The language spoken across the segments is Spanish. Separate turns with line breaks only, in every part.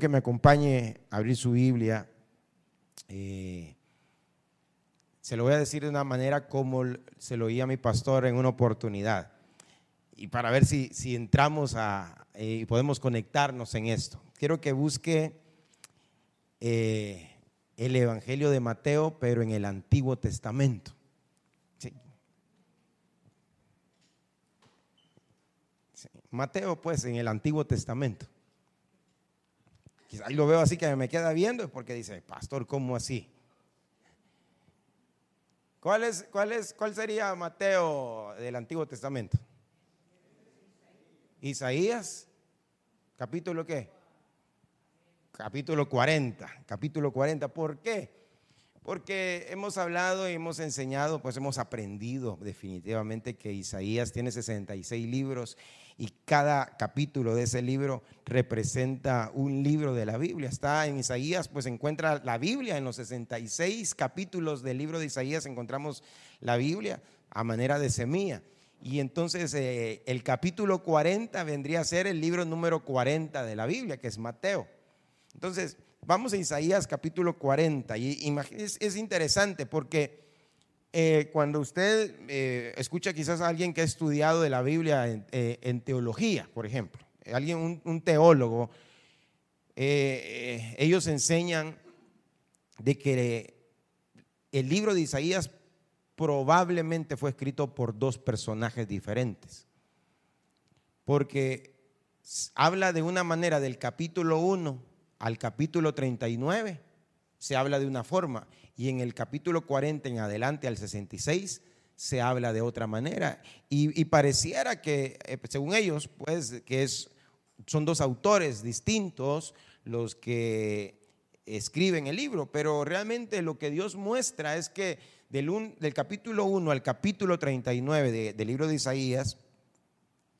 Que me acompañe a abrir su Biblia. Eh, se lo voy a decir de una manera como se lo oía mi pastor en una oportunidad. Y para ver si, si entramos a, eh, y podemos conectarnos en esto. Quiero que busque eh, el Evangelio de Mateo, pero en el Antiguo Testamento. Mateo, pues, en el Antiguo Testamento. Quizás lo veo así que me queda viendo, porque dice, pastor, ¿cómo así? ¿Cuál, es, cuál, es, ¿Cuál sería Mateo del Antiguo Testamento? Isaías, capítulo qué? Capítulo 40, capítulo 40. ¿Por qué? Porque hemos hablado y hemos enseñado, pues hemos aprendido definitivamente que Isaías tiene 66 libros y cada capítulo de ese libro representa un libro de la Biblia. Está en Isaías, pues encuentra la Biblia. En los 66 capítulos del libro de Isaías encontramos la Biblia a manera de semilla. Y entonces eh, el capítulo 40 vendría a ser el libro número 40 de la Biblia, que es Mateo. Entonces, vamos a Isaías capítulo 40. Y es, es interesante porque eh, cuando usted eh, escucha quizás a alguien que ha estudiado de la Biblia en, eh, teología, por ejemplo, alguien, un, teólogo, ellos enseñan de que el libro de Isaías probablemente fue escrito por dos personajes diferentes, porque habla de una manera del capítulo 1 al capítulo 39, se habla de una forma, y en el capítulo 40 en adelante al 66 se habla de otra manera. Y, pareciera que, eh, según ellos, pues que es, son dos autores distintos los que escriben el libro, pero realmente lo que Dios muestra es que del, del capítulo 1 al capítulo 39 del libro de Isaías,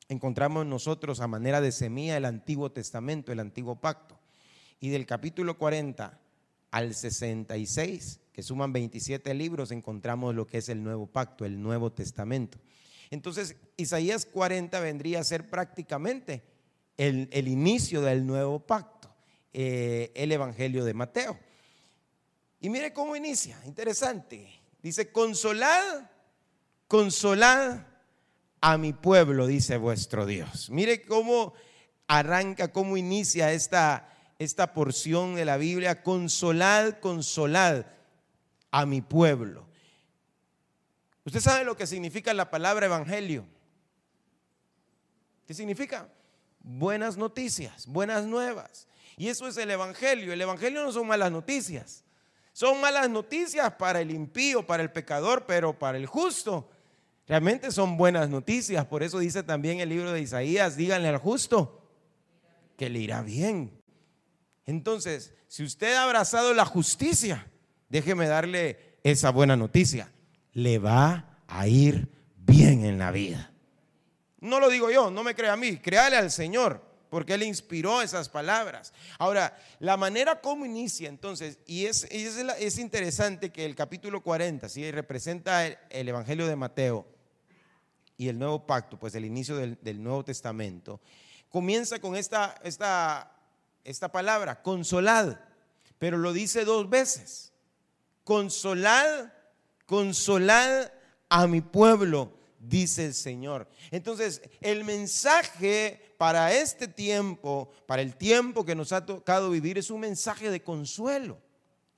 encontramos nosotros a manera de semilla el Antiguo Testamento, el Antiguo Pacto. Y del capítulo 40 al 66 que suman 27 libros, encontramos lo que es el nuevo pacto, el Nuevo Testamento. Entonces, Isaías 40 vendría a ser prácticamente el, inicio del nuevo pacto, eh, el Evangelio de Mateo. Y mire cómo inicia, interesante. Dice, consolad, consolad a mi pueblo, dice vuestro Dios. Mire cómo arranca, cómo inicia esta, esta porción de la Biblia, consolad, consolad a mi pueblo. ¿Usted sabe lo que significa la palabra evangelio? ¿Qué significa? Buenas noticias, buenas nuevas. Y eso es el evangelio. El evangelio no son malas noticias. Son malas noticias para el impío, para el pecador, pero para el justo. Realmente son buenas noticias. Por eso dice también el libro de Isaías, díganle al justo que le irá bien. Entonces, si usted ha abrazado la justicia, déjeme darle esa buena noticia. Le va a ir bien en la vida. No lo digo yo, no me crea a mí, créale al Señor, porque Él inspiró esas palabras. Ahora, la manera como inicia entonces, y es, es, interesante que el capítulo 40, ¿sí? representa el, Evangelio de Mateo y el nuevo pacto, pues el inicio del, Nuevo Testamento, comienza con esta, esta, esta palabra, consolad, pero lo dice dos veces consolad, consolad a mi pueblo, dice el Señor. Entonces, el mensaje para este tiempo, para el tiempo que nos ha tocado vivir, es un mensaje de consuelo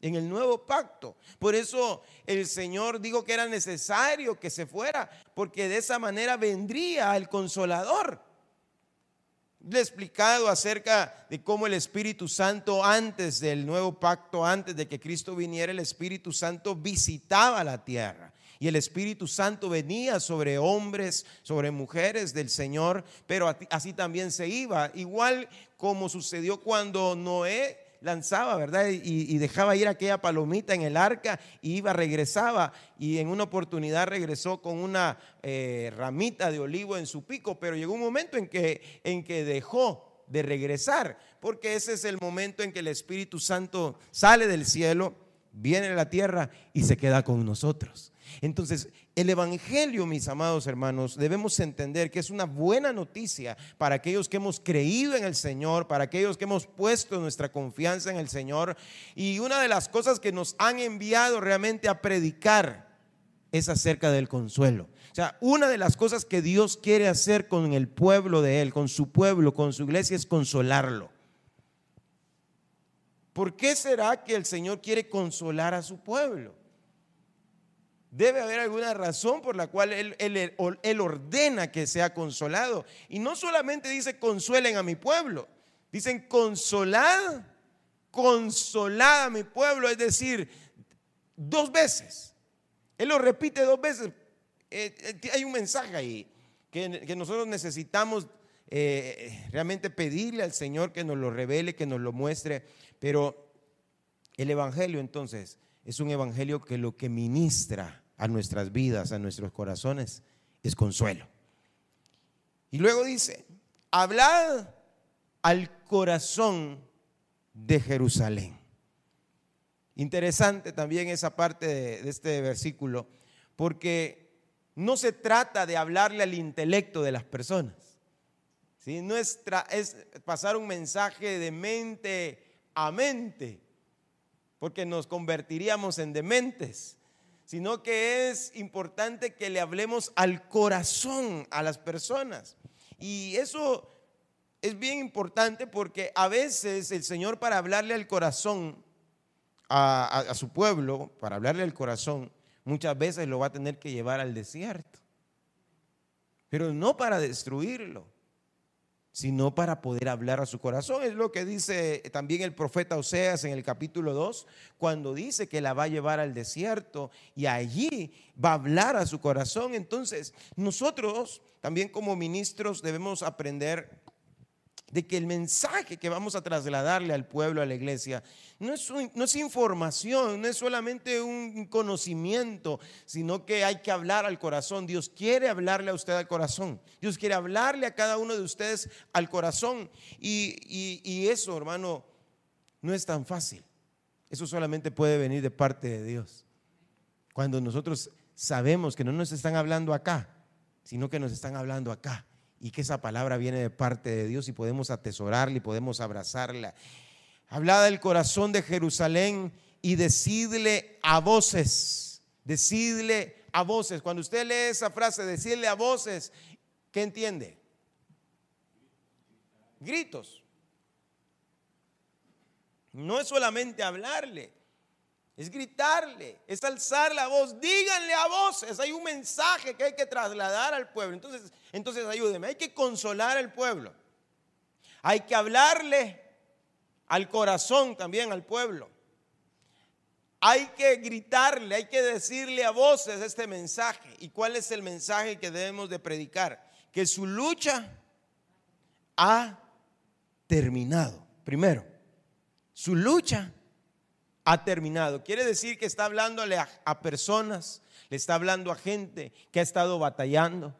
en el nuevo pacto. Por eso el Señor dijo que era necesario que se fuera, porque de esa manera vendría el consolador. Le he explicado acerca de cómo el Espíritu Santo antes del nuevo pacto, antes de que Cristo viniera, el Espíritu Santo visitaba la tierra. Y el Espíritu Santo venía sobre hombres, sobre mujeres del Señor, pero así también se iba. Igual como sucedió cuando Noé lanzaba, ¿verdad? Y, dejaba ir aquella palomita en el arca y iba, regresaba y en una oportunidad regresó con una eh, ramita de olivo en su pico, pero llegó un momento en que, en que dejó de regresar, porque ese es el momento en que el Espíritu Santo sale del cielo, viene a la tierra y se queda con nosotros. Entonces, el Evangelio, mis amados hermanos, debemos entender que es una buena noticia para aquellos que hemos creído en el Señor, para aquellos que hemos puesto nuestra confianza en el Señor. Y una de las cosas que nos han enviado realmente a predicar es acerca del consuelo. O sea, una de las cosas que Dios quiere hacer con el pueblo de Él, con su pueblo, con su iglesia, es consolarlo. ¿Por qué será que el Señor quiere consolar a su pueblo? Debe haber alguna razón por la cual él, ordena que sea consolado. Y no solamente dice consuelen a mi pueblo, dicen consolad, consolad a mi pueblo, es decir, dos veces. Él lo repite dos veces. Eh, eh, hay un mensaje ahí que, nosotros necesitamos eh, realmente pedirle al Señor que nos lo revele, que nos lo muestre. Pero el Evangelio entonces es un evangelio que lo que ministra a nuestras vidas, a nuestros corazones, es consuelo. Y luego dice, hablad al corazón de Jerusalén. Interesante también esa parte de, este versículo, porque no se trata de hablarle al intelecto de las personas. ¿sí? No es, es pasar un mensaje de mente a mente porque nos convertiríamos en dementes, sino que es importante que le hablemos al corazón a las personas. Y eso es bien importante porque a veces el Señor para hablarle al corazón a, a, su pueblo, para hablarle al corazón, muchas veces lo va a tener que llevar al desierto, pero no para destruirlo sino para poder hablar a su corazón. Es lo que dice también el profeta Oseas en el capítulo 2, cuando dice que la va a llevar al desierto y allí va a hablar a su corazón. Entonces, nosotros también como ministros debemos aprender de que el mensaje que vamos a trasladarle al pueblo, a la iglesia, no es, no es, información, no es solamente un conocimiento, sino que hay que hablar al corazón. Dios quiere hablarle a usted al corazón. Dios quiere hablarle a cada uno de ustedes al corazón. Y, y eso, hermano, no es tan fácil. Eso solamente puede venir de parte de Dios. Cuando nosotros sabemos que no nos están hablando acá, sino que nos están hablando acá y que esa palabra viene de parte de Dios y podemos atesorarla y podemos abrazarla. Habla del corazón de Jerusalén y decidle a voces, decidle a voces. Cuando usted lee esa frase, decirle a voces, ¿qué entiende? Gritos. No es solamente hablarle, es gritarle, es alzar la voz, díganle a voces, hay un mensaje que hay que trasladar al pueblo. Entonces, entonces ayúdeme, hay que consolar al pueblo. Hay que hablarle al corazón también al pueblo. Hay que gritarle, hay que decirle a voces este mensaje. ¿Y cuál es el mensaje que debemos de predicar? Que su lucha ha terminado. Primero, su lucha ha terminado. Quiere decir que está hablándole a, personas, le está hablando a gente que ha estado batallando,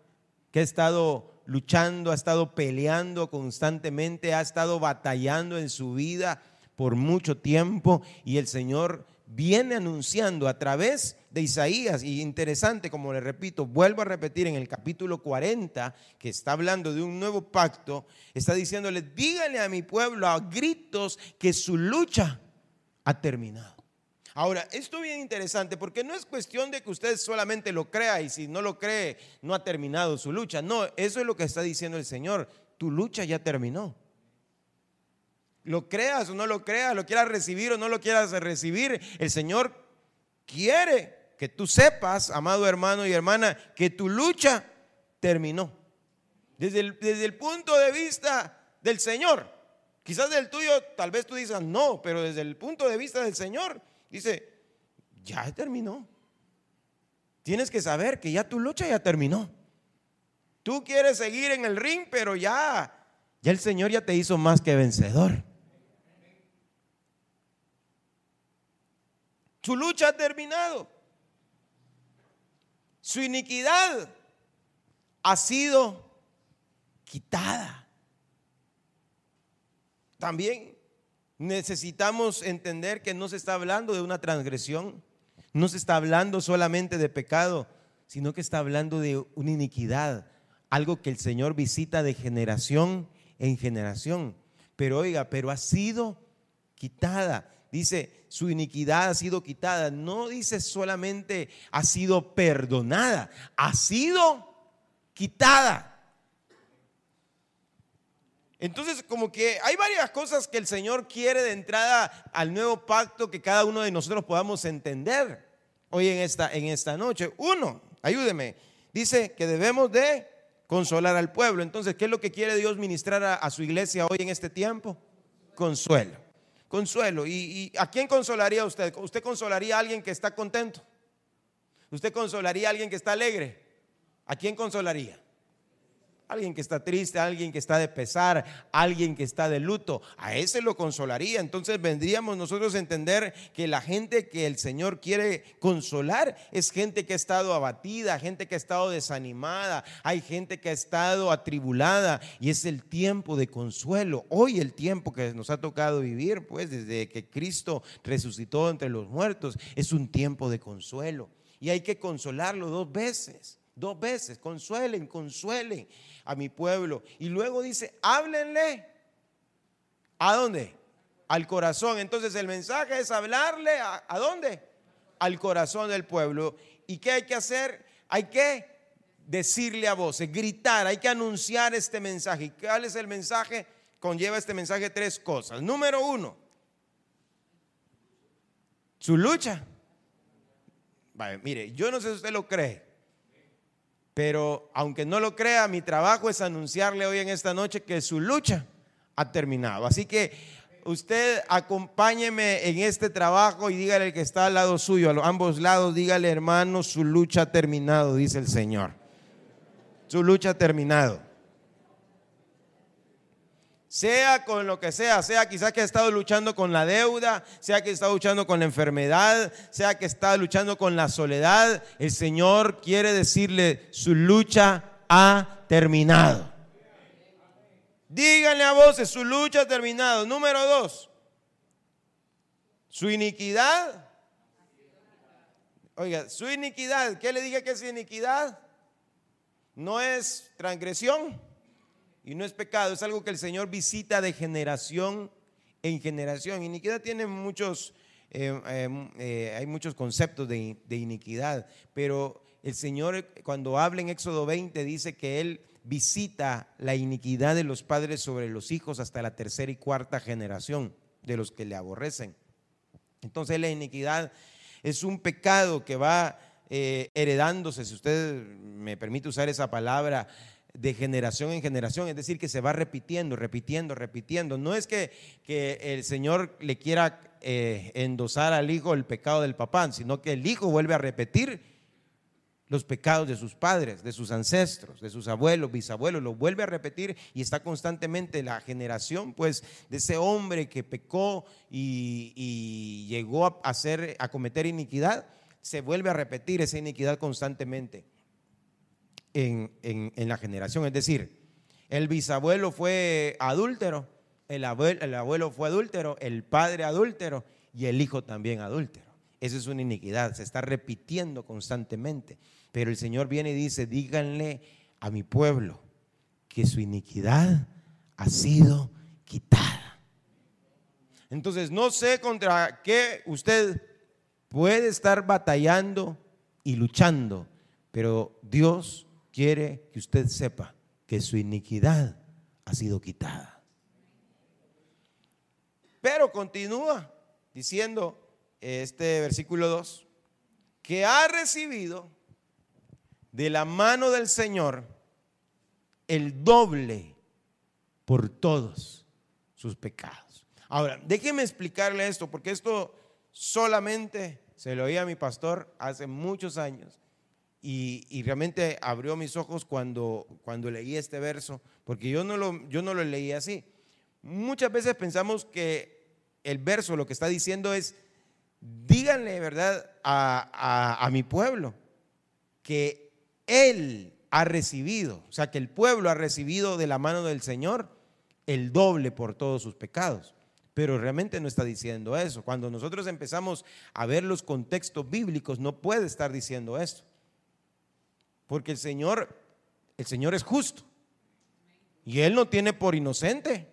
que ha estado luchando, ha estado peleando constantemente, ha estado batallando en su vida por mucho tiempo y el Señor viene anunciando a través de Isaías, y interesante, como le repito, vuelvo a repetir en el capítulo 40, que está hablando de un nuevo pacto, está diciéndole, dígale a mi pueblo a gritos que su lucha ha terminado. Ahora, esto es bien interesante porque no es cuestión de que usted solamente lo crea y si no lo cree, no ha terminado su lucha. No, eso es lo que está diciendo el Señor. Tu lucha ya terminó. Lo creas o no lo creas, lo quieras recibir o no lo quieras recibir, el Señor quiere que tú sepas, amado hermano y hermana, que tu lucha terminó. Desde el, desde el punto de vista del Señor, Quizás del tuyo, tal vez tú digas no, pero desde el punto de vista del Señor, dice, ya terminó. Tienes que saber que ya tu lucha ya terminó. Tú quieres seguir en el ring, pero ya, ya el Señor ya te hizo más que vencedor. Su lucha ha terminado. Su iniquidad ha sido quitada. También necesitamos entender que no se está hablando de una transgresión, no se está hablando solamente de pecado, sino que está hablando de una iniquidad, algo que el Señor visita de generación en generación. Pero oiga, pero ha sido quitada. Dice, su iniquidad ha sido quitada. No dice solamente ha sido perdonada, ha sido quitada. Entonces, como que hay varias cosas que el Señor quiere de entrada al nuevo pacto que cada uno de nosotros podamos entender hoy en esta, en esta noche. Uno, ayúdeme, dice que debemos de consolar al pueblo. Entonces, ¿qué es lo que quiere Dios ministrar a, su iglesia hoy en este tiempo? Consuelo. Consuelo. ¿Y, ¿Y, a quién consolaría usted? ¿Usted consolaría a alguien que está contento? ¿Usted consolaría a alguien que está alegre? ¿A quién consolaría? Alguien que está triste, alguien que está de pesar, alguien que está de luto, a ese lo consolaría. Entonces vendríamos nosotros a entender que la gente que el Señor quiere consolar es gente que ha estado abatida, gente que ha estado desanimada, hay gente que ha estado atribulada y es el tiempo de consuelo. Hoy el tiempo que nos ha tocado vivir, pues desde que Cristo resucitó entre los muertos, es un tiempo de consuelo y hay que consolarlo dos veces. Dos veces, consuelen, consuelen a mi pueblo. Y luego dice, háblenle. ¿A dónde? Al corazón. Entonces el mensaje es hablarle a, dónde? Al corazón del pueblo. ¿Y qué hay que hacer? Hay que decirle a voces, gritar, hay que anunciar este mensaje. ¿Y cuál es el mensaje? Conlleva este mensaje tres cosas. Número uno, su lucha. Mire, yo no sé si usted lo cree, pero aunque no lo crea, mi trabajo es anunciarle hoy en esta noche que su lucha ha terminado. Así que usted acompáñeme en este trabajo y dígale al que está al lado suyo, a ambos lados, dígale hermano, su lucha ha terminado, dice el Señor. Su lucha ha terminado sea con lo que sea, sea quizás que ha estado luchando con la deuda, sea que está luchando con la enfermedad, sea que está luchando con la soledad, el Señor quiere decirle, su lucha ha terminado. Díganle a voces, su lucha ha terminado. Número dos, su iniquidad. Oiga, su iniquidad, ¿qué le dije que es iniquidad? No es transgresión. Y no es pecado, es algo que el Señor visita de generación en generación. Iniquidad tiene muchos, eh, eh, eh, hay muchos conceptos de, de iniquidad, pero el Señor cuando habla en Éxodo 20 dice que Él visita la iniquidad de los padres sobre los hijos hasta la tercera y cuarta generación de los que le aborrecen. Entonces la iniquidad es un pecado que va heredándose, si usted me permite usar esa palabra, de generación en generación, es decir, que se va repitiendo, repitiendo, repitiendo. No es que, que el Señor le quiera eh, endosar al hijo el pecado del papá, sino que el hijo vuelve a repetir los pecados de sus padres, de sus ancestros, de sus abuelos, bisabuelos, lo vuelve a repetir y está constantemente la generación, pues, de ese hombre que pecó y, y llegó a hacer, a cometer iniquidad, se vuelve a repetir esa iniquidad constantemente en, la generación. Es decir, el bisabuelo fue adúltero, el abuelo, el abuelo fue adúltero, el padre adúltero y el hijo también adúltero. Esa es una iniquidad, se está repitiendo constantemente. Pero el Señor viene y dice, díganle a mi pueblo que su iniquidad ha sido quitada. Entonces, no sé contra qué usted puede estar batallando y luchando, pero Dios quiere que usted sepa que su iniquidad ha sido quitada. Pero continúa diciendo este versículo 2, que ha recibido de la mano del Señor el doble por todos sus pecados. Ahora, déjeme explicarle esto, porque esto solamente se lo oía a mi pastor hace muchos años y, realmente abrió mis ojos cuando, cuando leí este verso, porque yo no, lo, yo no lo leí así. Muchas veces pensamos que el verso lo que está diciendo es, díganle, ¿verdad?, a, a mi pueblo que Él ha recibido, o sea, que el pueblo ha recibido de la mano del Señor el doble por todos sus pecados. Pero realmente no está diciendo eso. Cuando nosotros empezamos a ver los contextos bíblicos, no puede estar diciendo esto. Porque el Señor, el Señor es justo. Y Él no tiene por inocente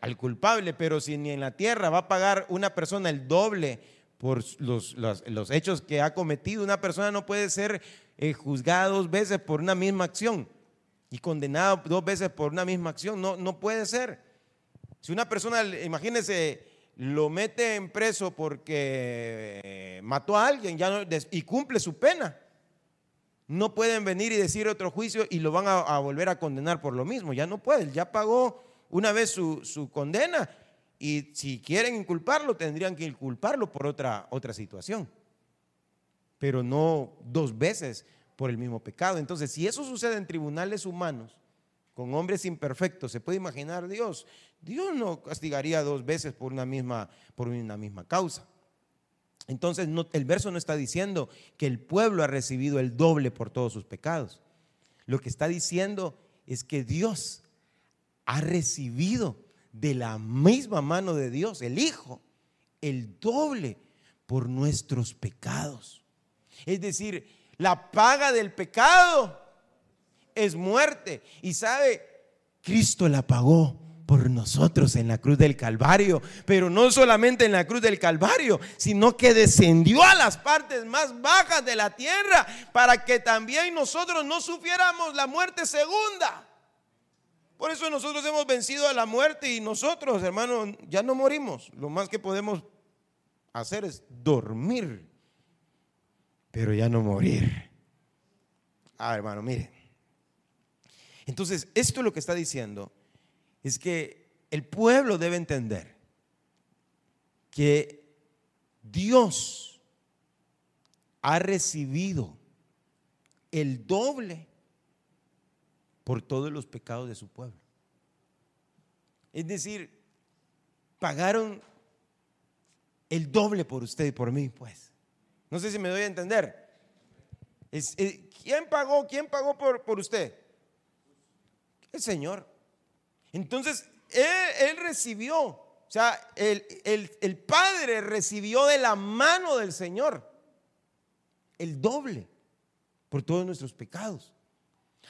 al culpable, pero si ni en la tierra va a pagar una persona el doble por los, los, hechos que ha cometido, una persona no puede ser eh, juzgada dos veces por una misma acción y condenada dos veces por una misma acción. No, no puede ser. Si una persona, imagínese, lo mete en preso porque eh, mató a alguien y cumple su pena, no pueden venir y decir otro juicio y lo van a, volver a condenar por lo mismo. Ya no pueden, ya pagó una vez su, su, condena y si quieren inculparlo tendrían que inculparlo por otra, otra situación, pero no dos veces por el mismo pecado. Entonces, si eso sucede en tribunales humanos, con hombres imperfectos, se puede imaginar Dios. Dios no castigaría dos veces por una misma, por una misma causa. Entonces el verso no está diciendo que el pueblo ha recibido el doble por todos sus pecados. Lo que está diciendo es que Dios ha recibido de la misma mano de Dios, el Hijo, el doble por nuestros pecados. Es decir, la paga del pecado es muerte. Y sabe, Cristo la pagó por nosotros en la cruz del Calvario, pero no solamente en la cruz del Calvario, sino que descendió a las partes más bajas de la tierra para que también nosotros no sufriéramos la muerte segunda. Por eso nosotros hemos vencido a la muerte y nosotros, hermanos, ya no morimos. Lo más que podemos hacer es dormir, pero ya no morir. Ah, hermano, mire. Entonces, esto es lo que está diciendo es que el pueblo debe entender que Dios ha recibido el doble por todos los pecados de su pueblo. Es decir, pagaron el doble por usted y por mí, pues. No sé si me doy a entender. Eh, ¿Quién pagó? ¿Quién pagó por, por usted? El Señor. Entonces, él, recibió, o sea, el, el Padre recibió de la mano del Señor el doble por todos nuestros pecados.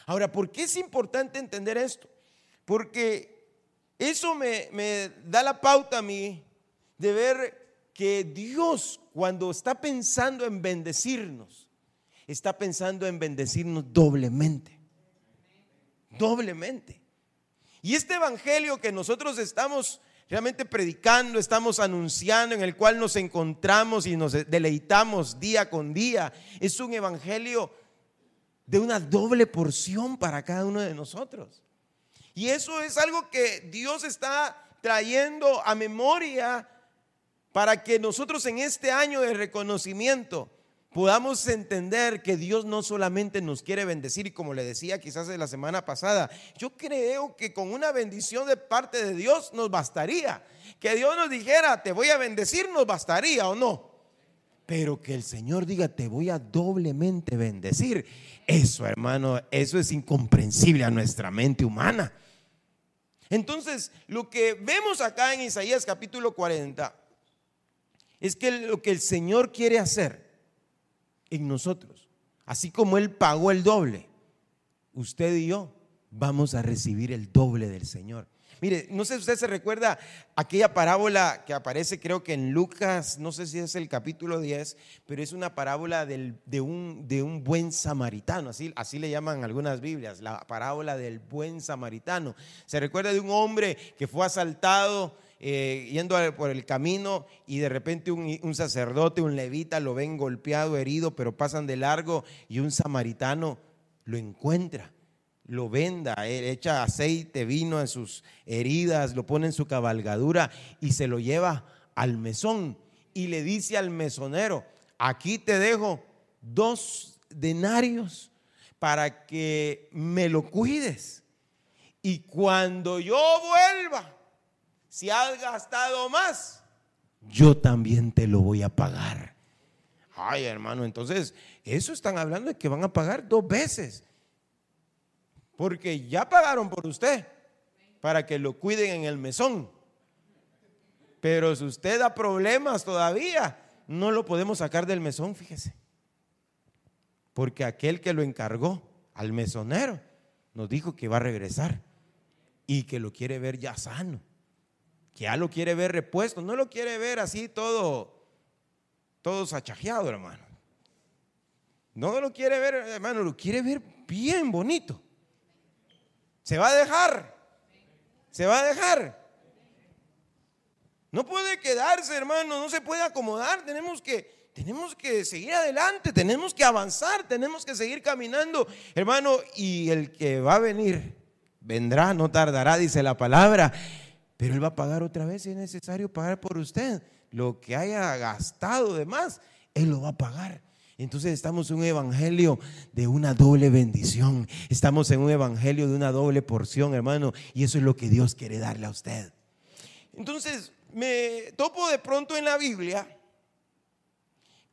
Ahora, ¿por qué es importante entender esto? Porque eso me, me, da la pauta a mí de ver que Dios cuando está pensando en bendecirnos, está pensando en bendecirnos doblemente. Doblemente. Y este evangelio que nosotros estamos realmente predicando, estamos anunciando, en el cual nos encontramos y nos deleitamos día con día, es un evangelio de una doble porción para cada uno de nosotros. Y eso es algo que Dios está trayendo a memoria para que nosotros en este año de reconocimiento podamos entender que Dios no solamente nos quiere bendecir, y como le decía quizás de la semana pasada, yo creo que con una bendición de parte de Dios nos bastaría. Que Dios nos dijera, te voy a bendecir, nos bastaría o no. Pero que el Señor diga, te voy a doblemente bendecir. Eso, hermano, eso es incomprensible a nuestra mente humana. Entonces, lo que vemos acá en Isaías capítulo 40 es que lo que el Señor quiere hacer en nosotros. Así como Él pagó el doble, usted y yo vamos a recibir el doble del Señor. Mire, no sé si usted se recuerda aquella parábola que aparece creo que en Lucas, no sé si es el capítulo 10, pero es una parábola de, un, de un buen samaritano, así, así le llaman algunas Biblias, la parábola del buen samaritano. Se recuerda de un hombre que fue asaltado eh, yendo por el camino y de repente un, sacerdote, un levita lo ven golpeado, herido, pero pasan de largo y un samaritano lo encuentra, lo venda, echa aceite, vino en sus heridas, lo pone en su cabalgadura y se lo lleva al mesón y le dice al mesonero, aquí te dejo dos denarios para que me lo cuides. Y cuando yo vuelva, si has gastado más, yo también te lo voy a pagar. Ay, hermano, entonces, eso están hablando de que van a pagar dos veces. Porque ya pagaron por usted para que lo cuiden en el mesón. Pero si usted da problemas todavía, no lo podemos sacar del mesón, fíjese. Porque aquel que lo encargó al mesonero nos dijo que va a regresar y que lo quiere ver ya sano, que ya lo quiere ver repuesto, no lo quiere ver así todo, todo sachajeado, hermano. No lo quiere ver, hermano, lo quiere ver bien bonito. Se va a dejar, se va a dejar. No puede quedarse, hermano, no se puede acomodar, tenemos que tenemos que seguir adelante, tenemos que avanzar, tenemos que seguir caminando, hermano, y el que va a venir vendrá, no tardará, dice la palabra, pero él va a pagar otra vez si es necesario pagar por usted. Lo que haya gastado de más, él lo va a pagar. Entonces estamos en un evangelio de una doble bendición. Estamos en un evangelio de una doble porción, hermano. Y eso es lo que Dios quiere darle a usted. Entonces me topo de pronto en la Biblia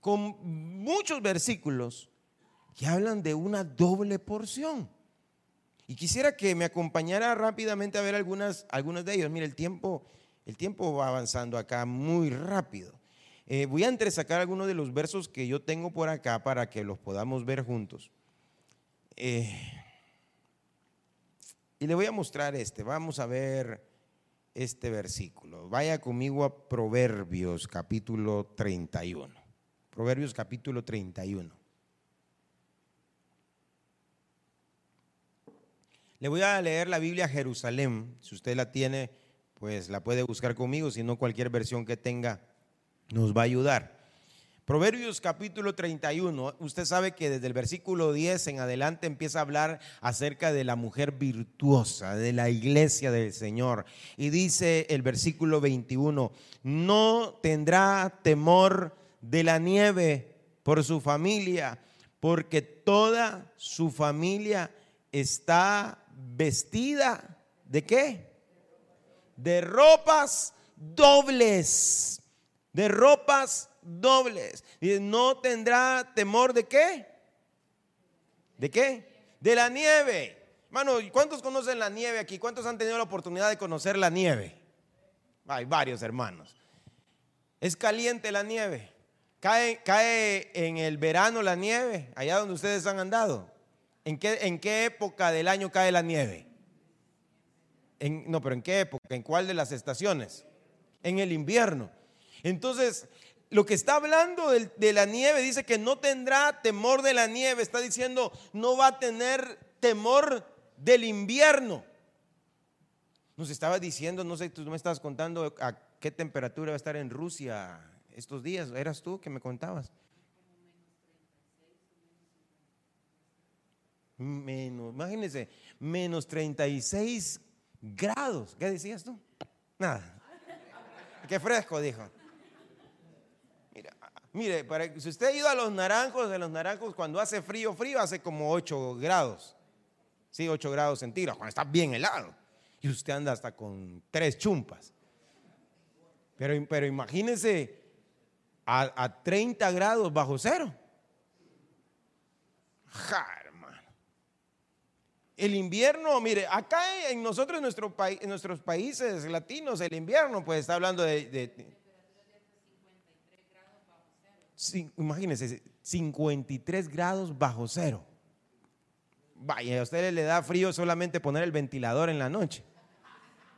con muchos versículos que hablan de una doble porción. Y quisiera que me acompañara rápidamente a ver algunas, algunas de ellos. Mire, el tiempo, el tiempo va avanzando acá muy rápido. Eh, voy a entresacar algunos de los versos que yo tengo por acá para que los podamos ver juntos. Eh, y le voy a mostrar este. Vamos a ver este versículo. Vaya conmigo a Proverbios capítulo 31. Proverbios capítulo 31. Le voy a leer la Biblia Jerusalén. Si usted la tiene, pues la puede buscar conmigo. Si no, cualquier versión que tenga nos va a ayudar. Proverbios capítulo 31, usted sabe que desde el versículo 10 en adelante empieza a hablar acerca de la mujer virtuosa, de la iglesia del Señor. Y dice el versículo 21, no tendrá temor de la nieve por su familia, porque toda su familia está vestida de qué? De ropas dobles. De ropas dobles. Y no tendrá temor de qué? ¿De qué? De la nieve. Hermano, ¿cuántos conocen la nieve aquí? ¿Cuántos han tenido la oportunidad de conocer la nieve? Hay varios hermanos. Es caliente la nieve. Cae, cae en el verano la nieve, allá donde ustedes han andado. ¿En qué, ¿En qué época del año cae la nieve? En, no, pero ¿en qué época? ¿En cuál de las estaciones? En el invierno. Entonces, lo que está hablando de, de, la nieve dice que no tendrá temor de la nieve. Está diciendo, no va a tener temor del invierno. Nos estaba diciendo, no sé, tú me estabas contando a qué temperatura va a estar en Rusia estos días. ¿Eras tú que me contabas? Menos, imagínense, menos 36 grados. ¿Qué decías tú? Nada. Qué fresco, dijo. Mira, mire, para, si usted ha ido a los naranjos, de los naranjos cuando hace frío, frío, hace como 8 grados. Sí, 8 grados centígrados, cuando está bien helado. Y usted anda hasta con tres chumpas. Pero, pero imagínese a, a 30 grados bajo cero. Ja, el invierno, mire, acá en nosotros, en, nuestro en nuestros países latinos, el invierno, pues está hablando de... de, imagínense, 53 grados bajo cero. Vaya, a usted le da frío solamente poner el ventilador en la noche.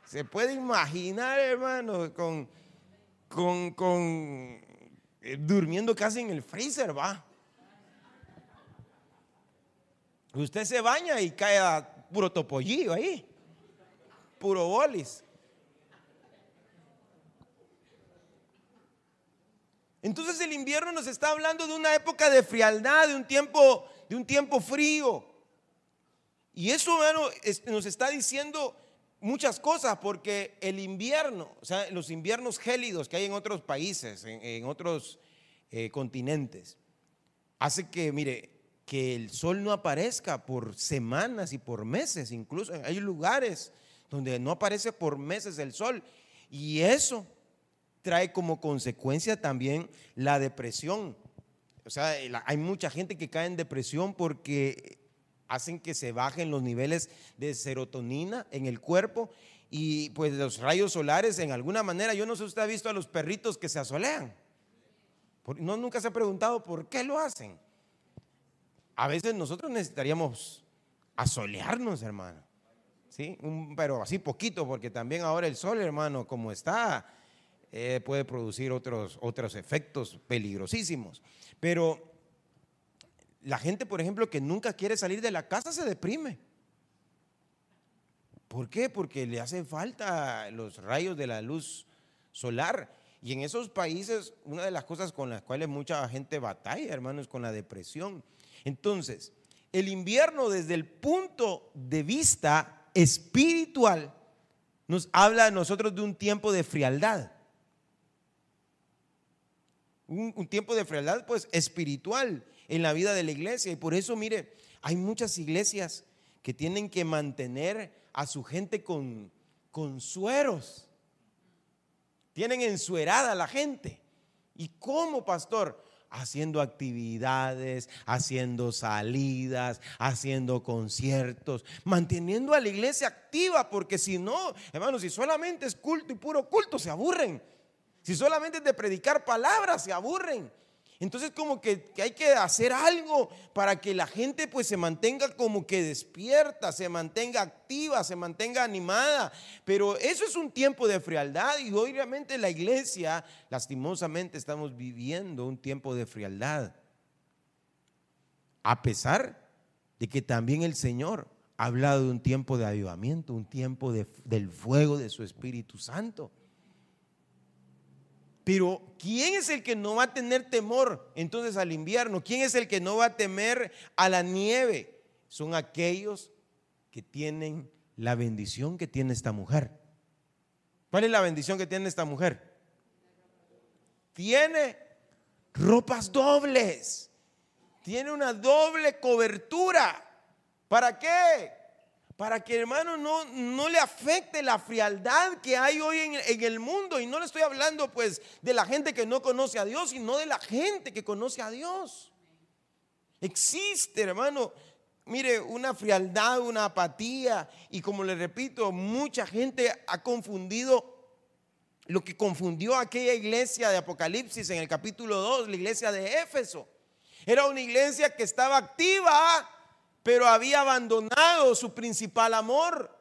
Se puede imaginar, hermano, con, con, con eh, durmiendo casi en el freezer, va. Usted se baña y cae puro topollillo ahí, puro bolis. Entonces el invierno nos está hablando de una época de frialdad, de un tiempo, de un tiempo frío. Y eso, hermano, nos está diciendo muchas cosas, porque el invierno, o sea, los inviernos gélidos que hay en otros países, en, otros eh, continentes, hace que, mire, que el sol no aparezca por semanas y por meses, incluso hay lugares donde no aparece por meses el sol. Y eso trae como consecuencia también la depresión. O sea, hay mucha gente que cae en depresión porque hacen que se bajen los niveles de serotonina en el cuerpo y pues los rayos solares en alguna manera, yo no sé si usted ha visto a los perritos que se asolean. No, nunca se ha preguntado por qué lo hacen. A veces nosotros necesitaríamos asolearnos, hermano. ¿Sí? pero así poquito, porque también ahora el sol, hermano, como está, eh, puede producir otros, otros efectos peligrosísimos. Pero la gente, por ejemplo, que nunca quiere salir de la casa se deprime. ¿Por qué? Porque le hace falta los rayos de la luz solar. Y en esos países, una de las cosas con las cuales mucha gente batalla, hermano, es con la depresión. Entonces, el invierno desde el punto de vista espiritual nos habla a nosotros de un tiempo de frialdad. Un, tiempo de frialdad, pues, espiritual en la vida de la iglesia. Y por eso, mire, hay muchas iglesias que tienen que mantener a su gente con, con sueros. Tienen ensuerada a la gente. ¿Y cómo, pastor? Haciendo actividades, haciendo salidas, haciendo conciertos, manteniendo a la iglesia activa, porque si no, hermanos, si solamente es culto y puro culto, se aburren. Si solamente es de predicar palabras, se aburren. Entonces como que, hay que hacer algo para que la gente pues se mantenga como que despierta, se mantenga activa, se mantenga animada. Pero eso es un tiempo de frialdad y obviamente la iglesia, lastimosamente estamos viviendo un tiempo de frialdad. A pesar de que también el Señor ha hablado de un tiempo de avivamiento, un tiempo del fuego de su Espíritu Santo. Pero ¿quién es el que no va a tener temor entonces al invierno? ¿Quién es el que no va a temer a la nieve? Son aquellos que tienen la bendición que tiene esta mujer. ¿Cuál es la bendición que tiene esta mujer? Tiene ropas dobles. Tiene una doble cobertura. ¿Para qué? Para que hermano no, no le afecte la frialdad que hay hoy en, el mundo. Y no le estoy hablando pues de la gente que no conoce a Dios, sino de la gente que conoce a Dios. Existe, hermano, mire, una frialdad, una apatía. Y como le repito, mucha gente ha confundido lo que confundió aquella iglesia de Apocalipsis en el capítulo 2, la iglesia de Éfeso. Era una iglesia que estaba activa pero había abandonado su principal amor.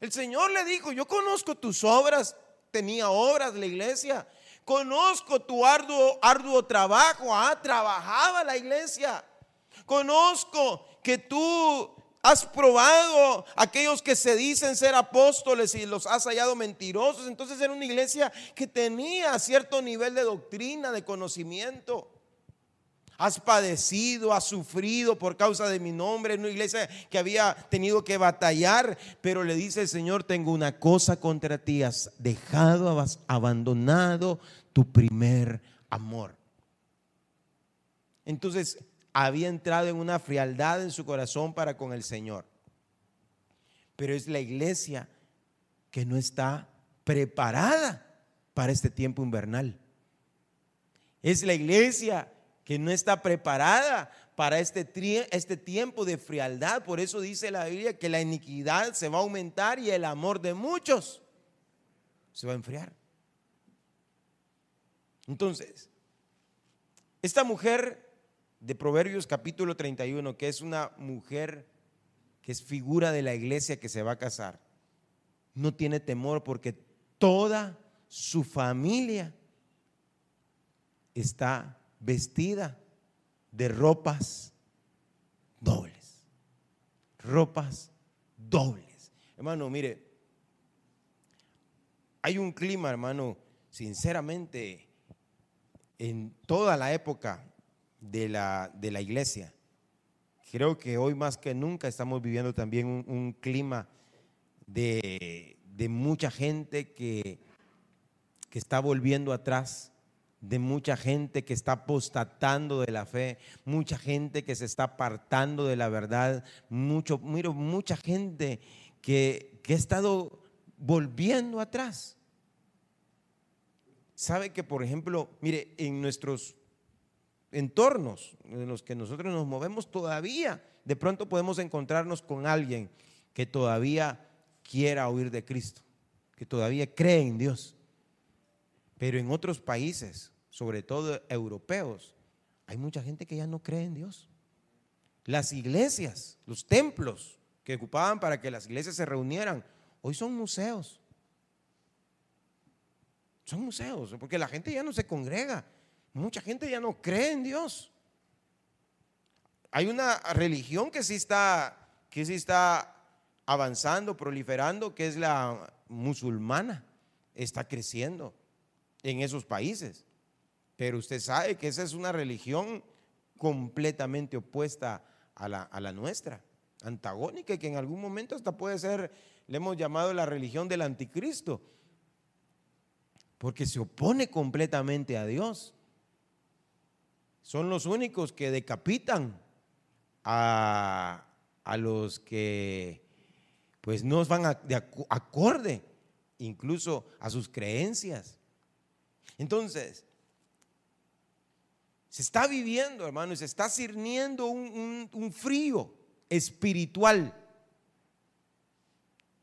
El Señor le dijo, yo conozco tus obras, tenía obras la iglesia, conozco tu arduo, arduo trabajo, ah, trabajaba la iglesia, conozco que tú has probado aquellos que se dicen ser apóstoles y los has hallado mentirosos. Entonces era una iglesia que tenía cierto nivel de doctrina, de conocimiento. Has padecido, has sufrido por causa de mi nombre en una iglesia que había tenido que batallar, pero le dice el Señor, tengo una cosa contra ti, has dejado, has abandonado tu primer amor. Entonces había entrado en una frialdad en su corazón para con el Señor. Pero es la iglesia que no está preparada para este tiempo invernal. Es la iglesia que no está preparada para este, este tiempo de frialdad. Por eso dice la Biblia que la iniquidad se va a aumentar y el amor de muchos se va a enfriar. Entonces, esta mujer de Proverbios capítulo 31, que es una mujer que es figura de la iglesia que se va a casar, no tiene temor porque toda su familia está vestida de ropas dobles. Ropas dobles. Hermano, mire, hay un clima, hermano, sinceramente, en toda la época de la, de la iglesia. Creo que hoy más que nunca estamos viviendo también un, clima de, de, mucha gente que, que está volviendo atrás de mucha gente que está apostatando de la fe, mucha gente que se está apartando de la verdad, mucho, miro, mucha gente que, que ha estado volviendo atrás. sabe que, por ejemplo, mire, en nuestros entornos en los que nosotros nos movemos todavía, de pronto podemos encontrarnos con alguien que todavía quiera oír de Cristo, que todavía cree en Dios. Pero en otros países, sobre todo europeos, hay mucha gente que ya no cree en Dios. Las iglesias, los templos que ocupaban para que las iglesias se reunieran, hoy son museos. Son museos, porque la gente ya no se congrega. Mucha gente ya no cree en Dios. Hay una religión que sí está, que sí está avanzando, proliferando, que es la musulmana. Está creciendo en esos países. Pero usted sabe que esa es una religión completamente opuesta a la, nuestra, antagónica y que en algún momento hasta puede ser, le hemos llamado la religión del anticristo, porque se opone completamente a Dios. Son los únicos que decapitan a, a los que pues no van de acorde incluso a sus creencias. Entonces, se está viviendo, hermano, y se está cirniendo un, frío espiritual.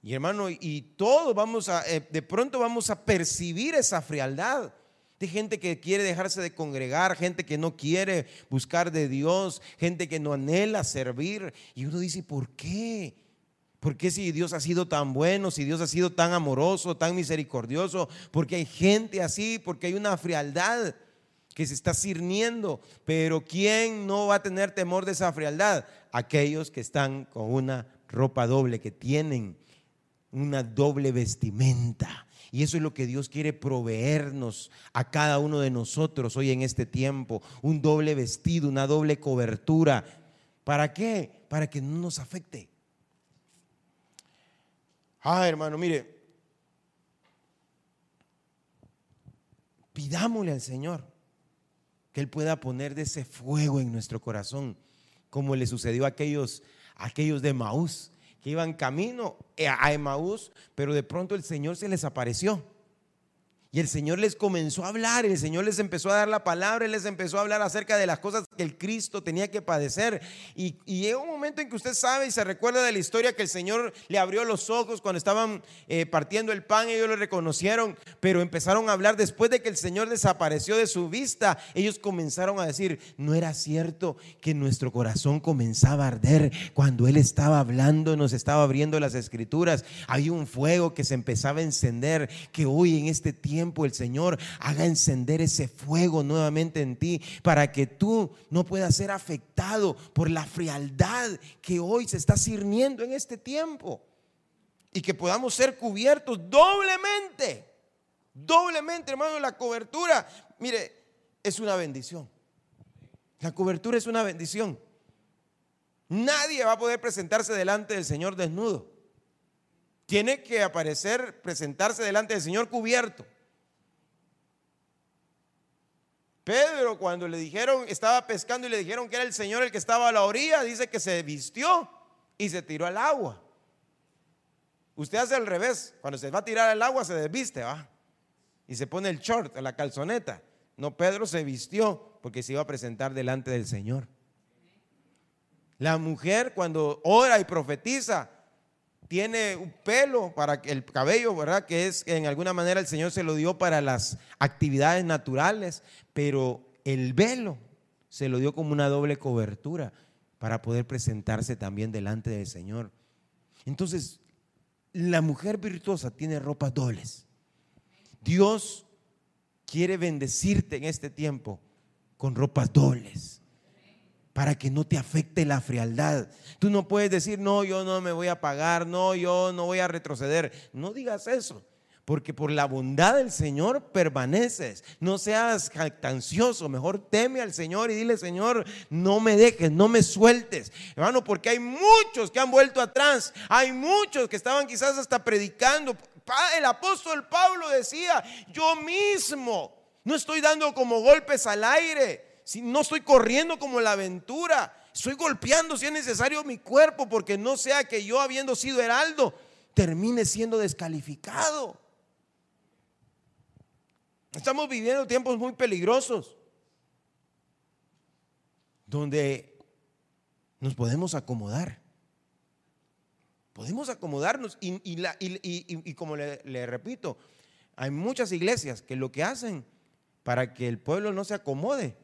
Y hermano, y todos vamos a, eh, de pronto vamos a percibir esa frialdad de gente que quiere dejarse de congregar, gente que no quiere buscar de Dios, gente que no anhela servir. Y uno dice, ¿por qué? ¿Por qué si Dios ha sido tan bueno, si Dios ha sido tan amoroso, tan misericordioso? Porque hay gente así, porque hay una frialdad que se está cirniendo. Pero ¿quién no va a tener temor de esa frialdad? Aquellos que están con una ropa doble, que tienen una doble vestimenta. Y eso es lo que Dios quiere proveernos a cada uno de nosotros hoy en este tiempo. Un doble vestido, una doble cobertura. ¿Para qué? Para que no nos afecte. Ah, hermano, mire, pidámosle al Señor que Él pueda poner de ese fuego en nuestro corazón, como le sucedió a aquellos, aquellos de Maús, que iban camino a Emaús, pero de pronto el Señor se les apareció. Y el Señor les comenzó a hablar, el Señor les empezó a dar la palabra, les empezó a hablar acerca de las cosas que el Cristo tenía que padecer. Y, y un momento en que usted sabe y se recuerda de la historia que el Señor le abrió los ojos cuando estaban eh, partiendo el pan, ellos lo reconocieron, pero empezaron a hablar después de que el Señor desapareció de su vista. Ellos comenzaron a decir, no era cierto que nuestro corazón comenzaba a arder cuando Él estaba hablando, nos estaba abriendo las escrituras. Había un fuego que se empezaba a encender, que hoy en este tiempo el Señor haga encender ese fuego nuevamente en ti para que tú no puedas ser afectado por la frialdad que hoy se está cirniendo en este tiempo y que podamos ser cubiertos doblemente, doblemente, hermano, la cobertura, mire, es una bendición. La cobertura es una bendición. Nadie va a poder presentarse delante del Señor desnudo. Tiene que aparecer, presentarse delante del Señor cubierto. Pedro cuando le dijeron, estaba pescando y le dijeron que era el Señor el que estaba a la orilla, dice que se vistió y se tiró al agua. Usted hace al revés, cuando se va a tirar al agua se desviste, ¿va? Y se pone el short, la calzoneta. No, Pedro se vistió porque se iba a presentar delante del Señor. La mujer cuando ora y profetiza, tiene un pelo para el cabello, ¿verdad? Que es en alguna manera el Señor se lo dio para las actividades naturales, pero el velo se lo dio como una doble cobertura para poder presentarse también delante del Señor. Entonces, la mujer virtuosa tiene ropas dobles. Dios quiere bendecirte en este tiempo con ropas dobles para que no te afecte la frialdad. Tú no puedes decir, no, yo no me voy a pagar, no, yo no voy a retroceder. No digas eso, porque por la bondad del Señor permaneces. No seas jactancioso, mejor teme al Señor y dile, Señor, no me dejes, no me sueltes. Hermano, porque hay muchos que han vuelto atrás, hay muchos que estaban quizás hasta predicando. El apóstol Pablo decía, yo mismo no estoy dando como golpes al aire si no estoy corriendo como la aventura, estoy golpeando si es necesario mi cuerpo, porque no sea que yo habiendo sido heraldo, termine siendo descalificado. Estamos viviendo tiempos muy peligrosos, donde nos podemos acomodar. Podemos acomodarnos y, como le repito, hay muchas iglesias que lo que hacen para que el pueblo no se acomode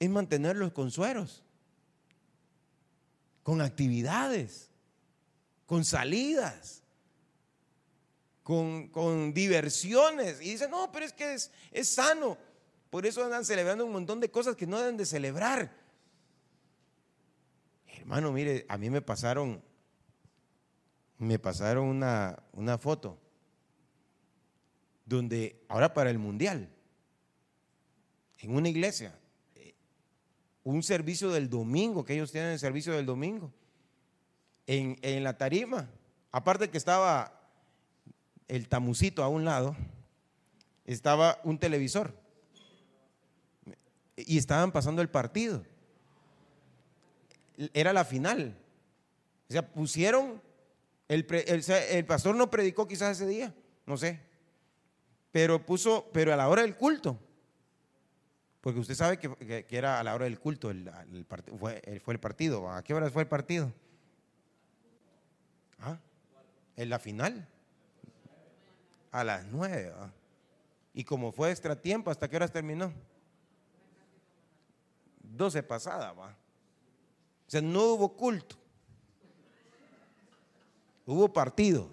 es mantenerlos con sueros, con actividades, con salidas, con, diversiones. Y dicen, no, pero es que es, es sano. Por eso andan celebrando un montón de cosas que no deben de celebrar. Hermano, mire, a mí me pasaron, me pasaron una, una foto donde ahora para el mundial, en una iglesia, un servicio del domingo, que ellos tienen el servicio del domingo, en, en la tarima, aparte que estaba el tamucito a un lado, estaba un televisor y estaban pasando el partido. Era la final. O sea, pusieron, el, el, el pastor no predicó quizás ese día, no sé, pero puso, pero a la hora del culto. Porque usted sabe que, era a la hora del culto, el, fue, fue, el partido. ¿A qué hora fue el partido? ¿Ah? En la final. A las nueve. Y como fue extra tiempo, ¿hasta qué horas terminó? Doce pasada, va. O sea, no hubo culto. Hubo partido.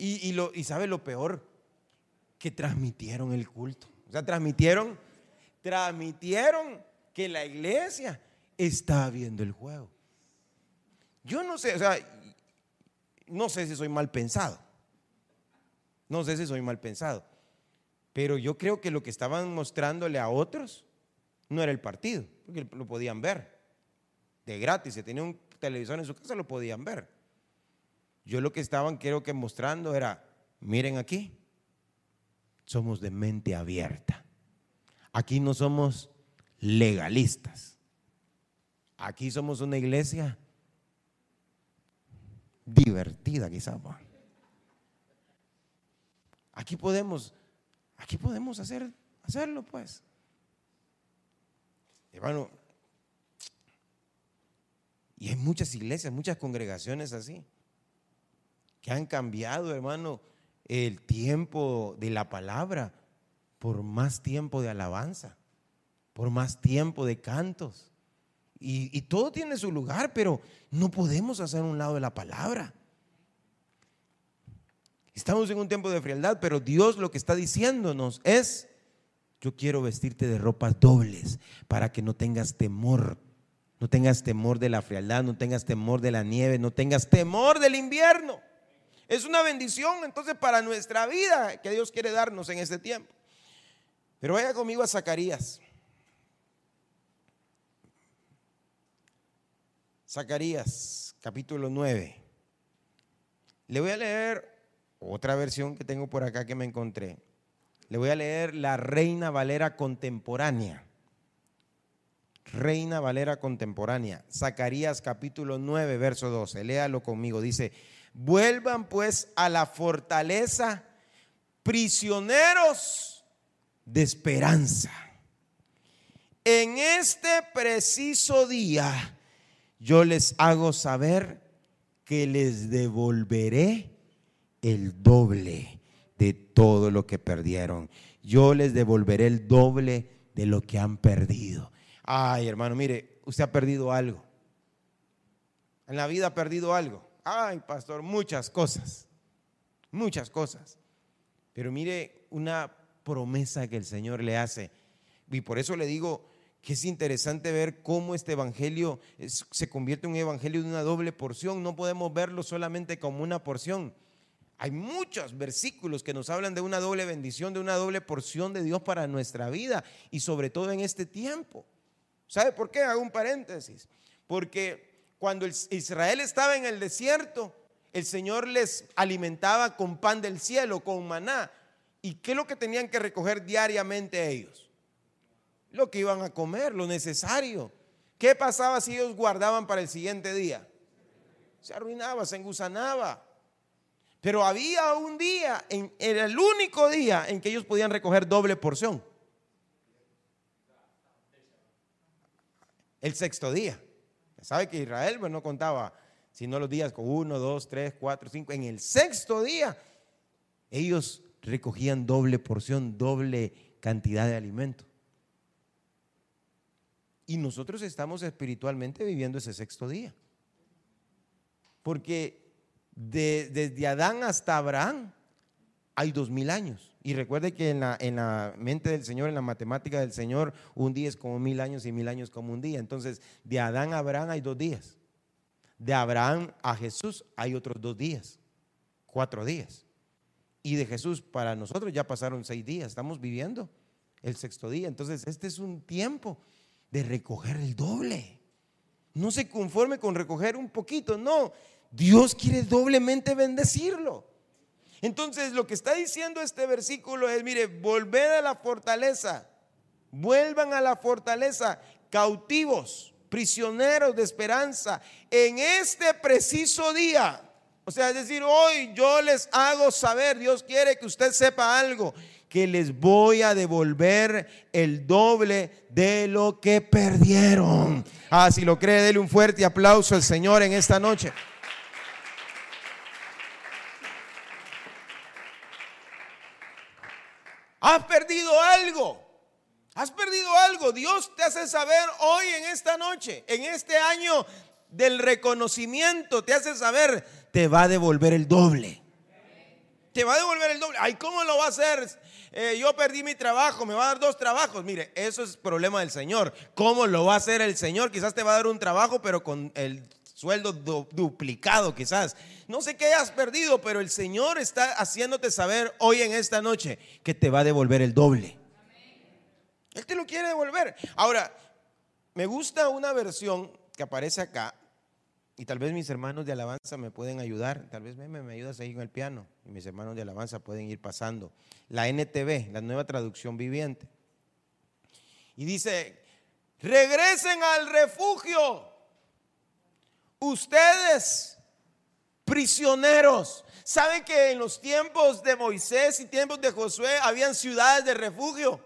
Y, lo, y sabe lo peor, que transmitieron el culto. O sea, transmitieron, transmitieron que la iglesia está viendo el juego. Yo no sé, o sea, no sé si soy mal pensado. No sé si soy mal pensado. Pero yo creo que lo que estaban mostrándole a otros no era el partido, porque lo podían ver de gratis. Si tenía un televisor en su casa, lo podían ver. Yo lo que estaban, creo que mostrando era, miren aquí, somos de mente abierta. Aquí no somos legalistas. Aquí somos una iglesia divertida, quizás. Aquí podemos, aquí podemos hacer, hacerlo, pues. Hermano, y hay muchas iglesias, muchas congregaciones así que han cambiado, hermano, el tiempo de la palabra por más tiempo de alabanza, por más tiempo de cantos. Y, todo tiene su lugar, pero no podemos hacer un lado de la palabra. Estamos en un tiempo de frialdad, pero Dios lo que está diciéndonos es, yo quiero vestirte de ropas dobles para que no tengas temor, no tengas temor de la frialdad, no tengas temor de la nieve, no tengas temor del invierno. Es una bendición entonces para nuestra vida que Dios quiere darnos en este tiempo. Pero vaya conmigo a Zacarías. Zacarías, capítulo 9. Le voy a leer otra versión que tengo por acá que me encontré. Le voy a leer la Reina Valera contemporánea. Reina Valera contemporánea. Zacarías capítulo 9, verso 12. Léalo conmigo. Dice, Vuelvan pues a la fortaleza, prisioneros de esperanza. En este preciso día yo les hago saber que les devolveré el doble de todo lo que perdieron. Yo les devolveré el doble de lo que han perdido. Ay, hermano, mire, usted ha perdido algo. En la vida ha perdido algo. Ay, pastor, muchas cosas, muchas cosas. Pero mire una promesa que el Señor le hace. Y por eso le digo que es interesante ver cómo este evangelio se convierte en un evangelio de una doble porción. No podemos verlo solamente como una porción. Hay muchos versículos que nos hablan de una doble bendición, de una doble porción de Dios para nuestra vida y sobre todo en este tiempo. ¿Sabe por qué? Hago un paréntesis. Porque cuando Israel estaba en el desierto, el Señor les alimentaba con pan del cielo, con maná. ¿Y qué es lo que tenían que recoger diariamente ellos? Lo que iban a comer, lo necesario. ¿Qué pasaba si ellos guardaban para el siguiente día? Se arruinaba, se engusanaba. Pero había un día, era el único día en que ellos podían recoger doble porción. El sexto día. ¿Sabe que Israel pues, no contaba sino los días con uno, dos, tres, cuatro, cinco? En el sexto día, ellos recogían doble porción, doble cantidad de alimento. Y nosotros estamos espiritualmente viviendo ese sexto día. Porque desde Adán hasta Abraham hay dos mil años. Y recuerde que en la, en la, mente del Señor, en la matemática del Señor, un día es como mil años y mil años como un día. Entonces, de Adán a Abraham hay dos días. De Abraham a Jesús hay otros dos días, cuatro días. Y de Jesús para nosotros ya pasaron seis días. Estamos viviendo el sexto día. Entonces, este es un tiempo de recoger el doble. No se conforme con recoger un poquito, no. Dios quiere doblemente bendecirlo. Entonces lo que está diciendo este versículo es, mire, volved a la fortaleza, vuelvan a la fortaleza, cautivos, prisioneros de esperanza, en este preciso día. O sea, es decir, hoy yo les hago saber, Dios quiere que usted sepa algo, que les voy a devolver el doble de lo que perdieron. Ah, si lo cree, dele un fuerte aplauso al Señor en esta noche. Has perdido algo. Has perdido algo. Dios te hace saber hoy en esta noche, en este año del reconocimiento, te hace saber, te va a devolver el doble. Te va a devolver el doble. Ay, ¿cómo lo va a hacer? Eh, yo perdí mi trabajo, me va a dar dos trabajos. Mire, eso es problema del Señor. ¿Cómo lo va a hacer el Señor? Quizás te va a dar un trabajo, pero con el sueldo duplicado quizás. No sé qué hayas perdido, pero el Señor está haciéndote saber hoy en esta noche que te va a devolver el doble. Él te lo quiere devolver. Ahora, me gusta una versión que aparece acá, y tal vez mis hermanos de alabanza me pueden ayudar. Tal vez me, me ayudas ahí con el piano. Y mis hermanos de alabanza pueden ir pasando. La NTV, la nueva traducción viviente. Y dice, regresen al refugio Ustedes, prisioneros, ¿saben que en los tiempos de Moisés y tiempos de Josué habían ciudades de refugio?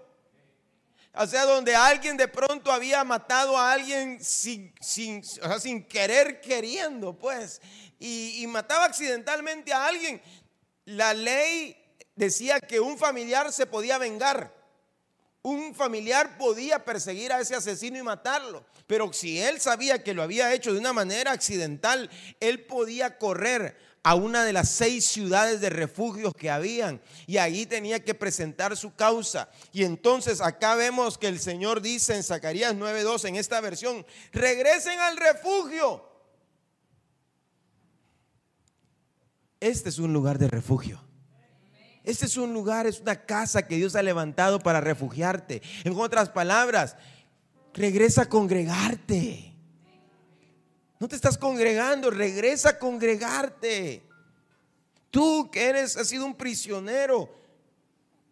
O sea, donde alguien de pronto había matado a alguien sin, sin, sin querer queriendo, pues, y, y mataba accidentalmente a alguien. La ley decía que un familiar se podía vengar. Un familiar podía perseguir a ese asesino y matarlo. Pero si él sabía que lo había hecho de una manera accidental, él podía correr a una de las seis ciudades de refugios que habían y ahí tenía que presentar su causa. Y entonces acá vemos que el Señor dice en Zacarías 9:2 en esta versión, regresen al refugio. Este es un lugar de refugio. Este es un lugar, es una casa que Dios ha levantado para refugiarte. En otras palabras, regresa a congregarte. No te estás congregando, regresa a congregarte. Tú que eres, has sido un prisionero,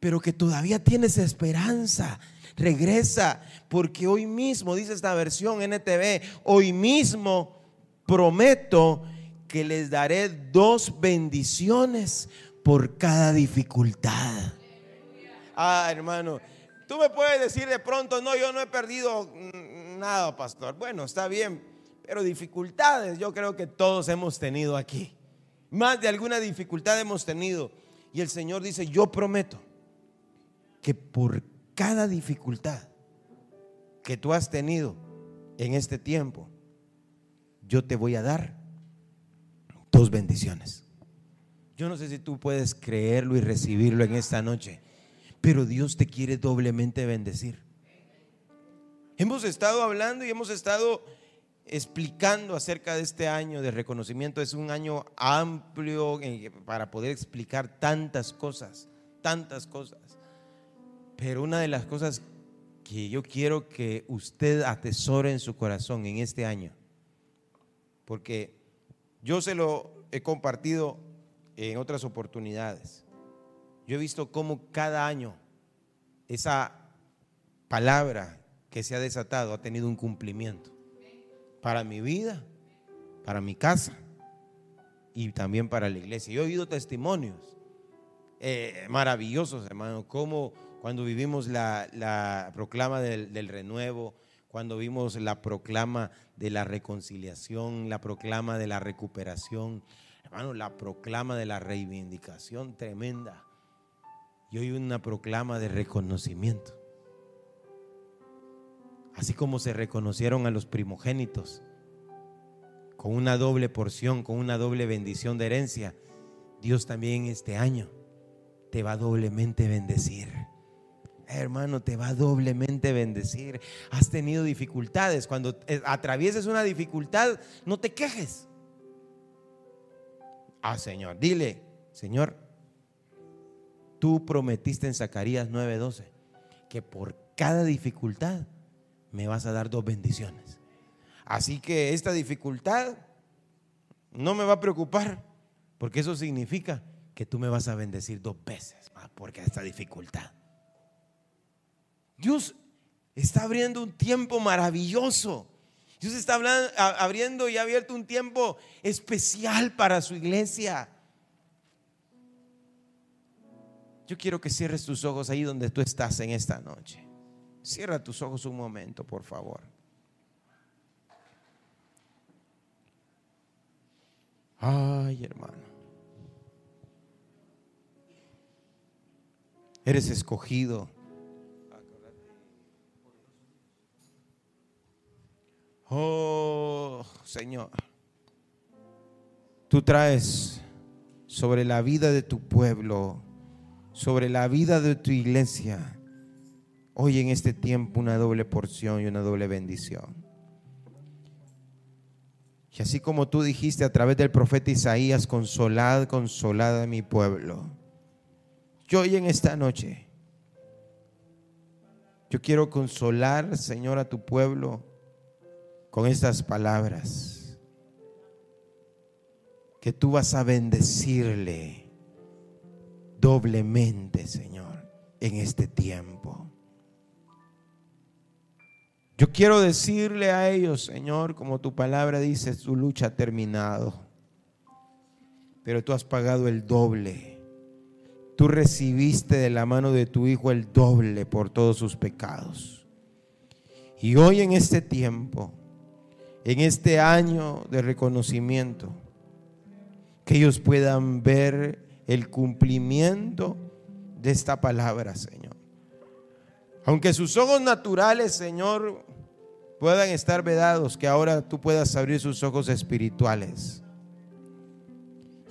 pero que todavía tienes esperanza. Regresa, porque hoy mismo, dice esta versión NTV, hoy mismo prometo que les daré dos bendiciones por cada dificultad. Ah, hermano, Tú me puedes decir de pronto, no, yo no he perdido nada, pastor. Bueno, está bien, pero dificultades yo creo que todos hemos tenido aquí. Más de alguna dificultad hemos tenido. Y el Señor dice, yo prometo que por cada dificultad que tú has tenido en este tiempo, yo te voy a dar dos bendiciones. Yo no sé si tú puedes creerlo y recibirlo en esta noche pero Dios te quiere doblemente bendecir. Hemos estado hablando y hemos estado explicando acerca de este año de reconocimiento. Es un año amplio eh, para poder explicar tantas cosas, tantas cosas. Pero una de las cosas que yo quiero que usted atesore en su corazón en este año, porque yo se lo he compartido en otras oportunidades. Yo he visto cómo cada año esa palabra que se ha desatado ha tenido un cumplimiento para mi vida, para mi casa y también para la iglesia. Yo he oído testimonios eh, maravillosos, hermano, como cuando vivimos la, proclama del, del renuevo, cuando vimos la proclama de la reconciliación, la proclama de la recuperación, hermano, la proclama de la reivindicación tremenda. Y hoy una proclama de reconocimiento. Así como se reconocieron a los primogénitos con una doble porción, con una doble bendición de herencia, Dios también este año te va a doblemente bendecir. Hermano, te va a doblemente bendecir. Has tenido dificultades. Cuando atravieses una dificultad, no te quejes. Señor, dile, Señor, tú prometiste en Zacarías 9:12 que por cada dificultad me vas a dar dos bendiciones. Así que esta dificultad no me va a preocupar, porque eso significa que tú me vas a bendecir dos veces más porque esta dificultad. Dios está abriendo un tiempo maravilloso. Dios está abriendo y ha abierto un tiempo especial para su iglesia. Yo quiero que cierres tus ojos ahí donde tú estás en esta noche. Cierra tus ojos un momento, por favor. Ay, hermano. Eres escogido. Oh, Señor. Tú traes sobre la vida de tu pueblo, sobre la vida de tu iglesia, hoy en este tiempo una doble porción y una doble bendición. Y así como tú dijiste a través del profeta Isaías, consolad, consolad a mi pueblo. Yo hoy en esta noche, yo quiero consolar, Señor, a tu pueblo con estas palabras. Que tú vas a bendecirle doblemente, Señor, en este tiempo. Yo quiero decirle a ellos, Señor, como tu palabra dice, su lucha ha terminado, pero tú has pagado el doble. Tú recibiste de la mano de tu Hijo el doble por todos sus pecados. Y hoy en este tiempo, en este año de reconocimiento, que ellos puedan ver el cumplimiento de esta palabra, Señor. Aunque sus ojos naturales, Señor, puedan estar vedados, que ahora tú puedas abrir sus ojos espirituales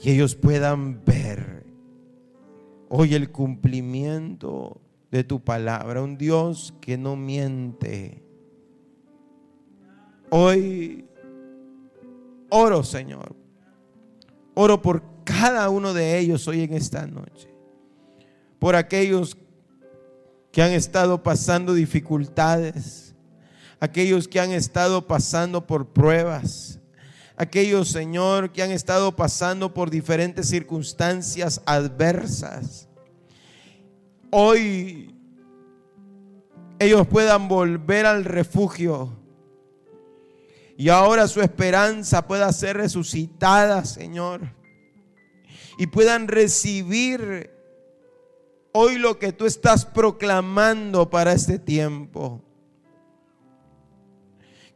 y ellos puedan ver hoy el cumplimiento de tu palabra, un Dios que no miente. Hoy oro, Señor, oro por cada uno de ellos hoy en esta noche, por aquellos que han estado pasando dificultades, aquellos que han estado pasando por pruebas, aquellos, Señor, que han estado pasando por diferentes circunstancias adversas. Hoy ellos puedan volver al refugio y ahora su esperanza pueda ser resucitada, Señor, y puedan recibir hoy lo que tú estás proclamando para este tiempo.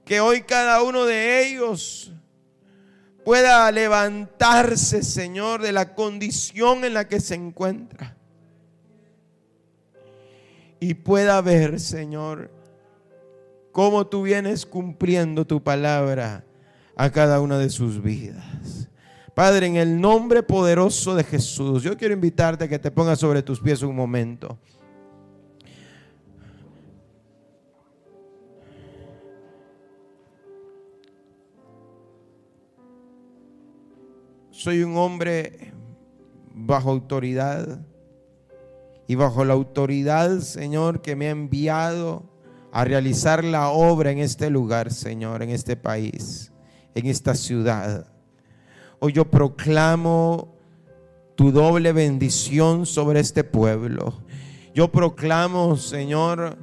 Que hoy cada uno de ellos pueda levantarse, Señor, de la condición en la que se encuentra. Y pueda ver, Señor, cómo tú vienes cumpliendo tu palabra a cada una de sus vidas. Padre, en el nombre poderoso de Jesús, yo quiero invitarte a que te pongas sobre tus pies un momento. Soy un hombre bajo autoridad y bajo la autoridad, Señor, que me ha enviado a realizar la obra en este lugar, Señor, en este país, en esta ciudad. Hoy yo proclamo tu doble bendición sobre este pueblo. Yo proclamo, Señor,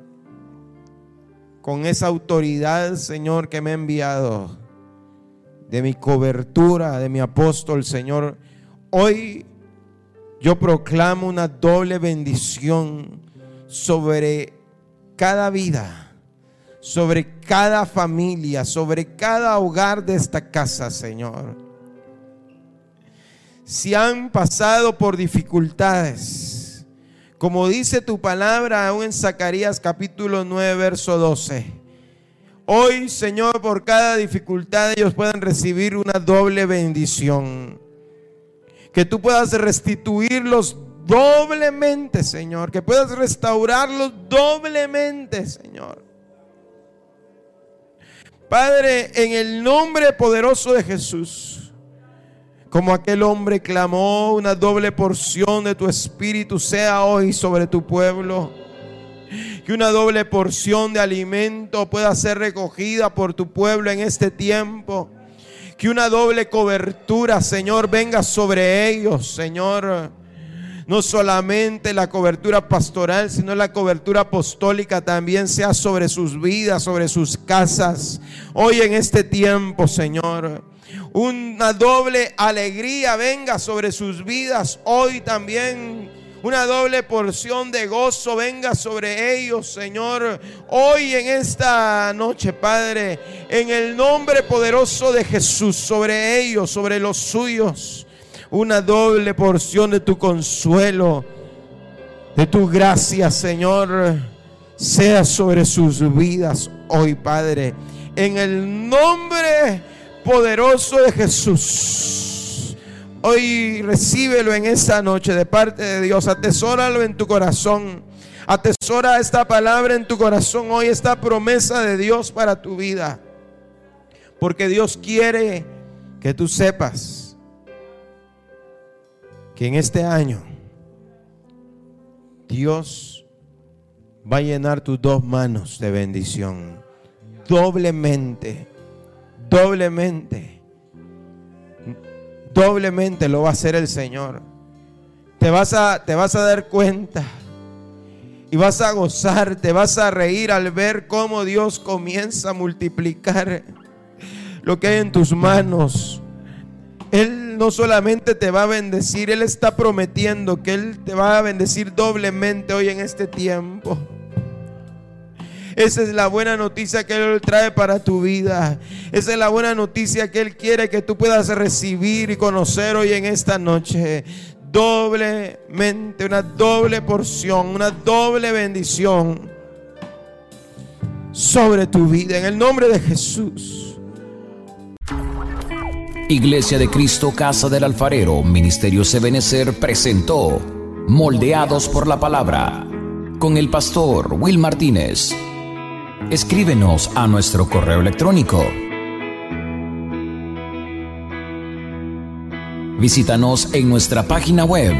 con esa autoridad, Señor, que me ha enviado, de mi cobertura, de mi apóstol, Señor. Hoy yo proclamo una doble bendición sobre cada vida, sobre cada familia, sobre cada hogar de esta casa, Señor. Si han pasado por dificultades, como dice tu palabra aún en Zacarías capítulo 9, verso 12. Hoy, Señor, por cada dificultad ellos puedan recibir una doble bendición. Que tú puedas restituirlos doblemente, Señor. Que puedas restaurarlos doblemente, Señor. Padre, en el nombre poderoso de Jesús, como aquel hombre clamó, una doble porción de tu espíritu sea hoy sobre tu pueblo. Que una doble porción de alimento pueda ser recogida por tu pueblo en este tiempo. Que una doble cobertura, Señor, venga sobre ellos, Señor. No solamente la cobertura pastoral, sino la cobertura apostólica también sea sobre sus vidas, sobre sus casas. Hoy en este tiempo, Señor. Una doble alegría venga sobre sus vidas hoy también una doble porción de gozo venga sobre ellos, Señor. Hoy en esta noche, Padre, en el nombre poderoso de Jesús, sobre ellos, sobre los suyos, una doble porción de tu consuelo, de tu gracia, Señor, sea sobre sus vidas hoy, Padre. En el nombre poderoso de Jesús. Hoy recíbelo en esta noche de parte de Dios. Atesóralo en tu corazón. Atesora esta palabra en tu corazón hoy, esta promesa de Dios para tu vida. Porque Dios quiere que tú sepas que en este año Dios va a llenar tus dos manos de bendición. Doblemente, doblemente doblemente lo va a hacer el Señor. Te vas a, te vas a dar cuenta y vas a gozar, te vas a reír al ver cómo Dios comienza a multiplicar lo que hay en tus manos. Él no solamente te va a bendecir, Él está prometiendo que Él te va a bendecir doblemente hoy en este tiempo. Esa es la buena noticia que Él trae para tu vida. Esa es la buena noticia que Él quiere que tú puedas recibir y conocer hoy en esta noche. Doblemente, una doble porción, una doble bendición sobre tu vida. En el nombre de Jesús.
Iglesia de Cristo, Casa del Alfarero, Ministerio Sebenecer presentó Moldeados por la Palabra con el pastor Will Martínez escríbenos a nuestro correo electrónico. Visítanos en nuestra página web.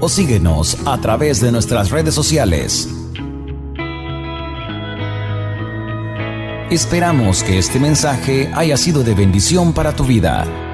O síguenos a través de nuestras redes sociales. Esperamos que este mensaje haya sido de bendición para tu vida.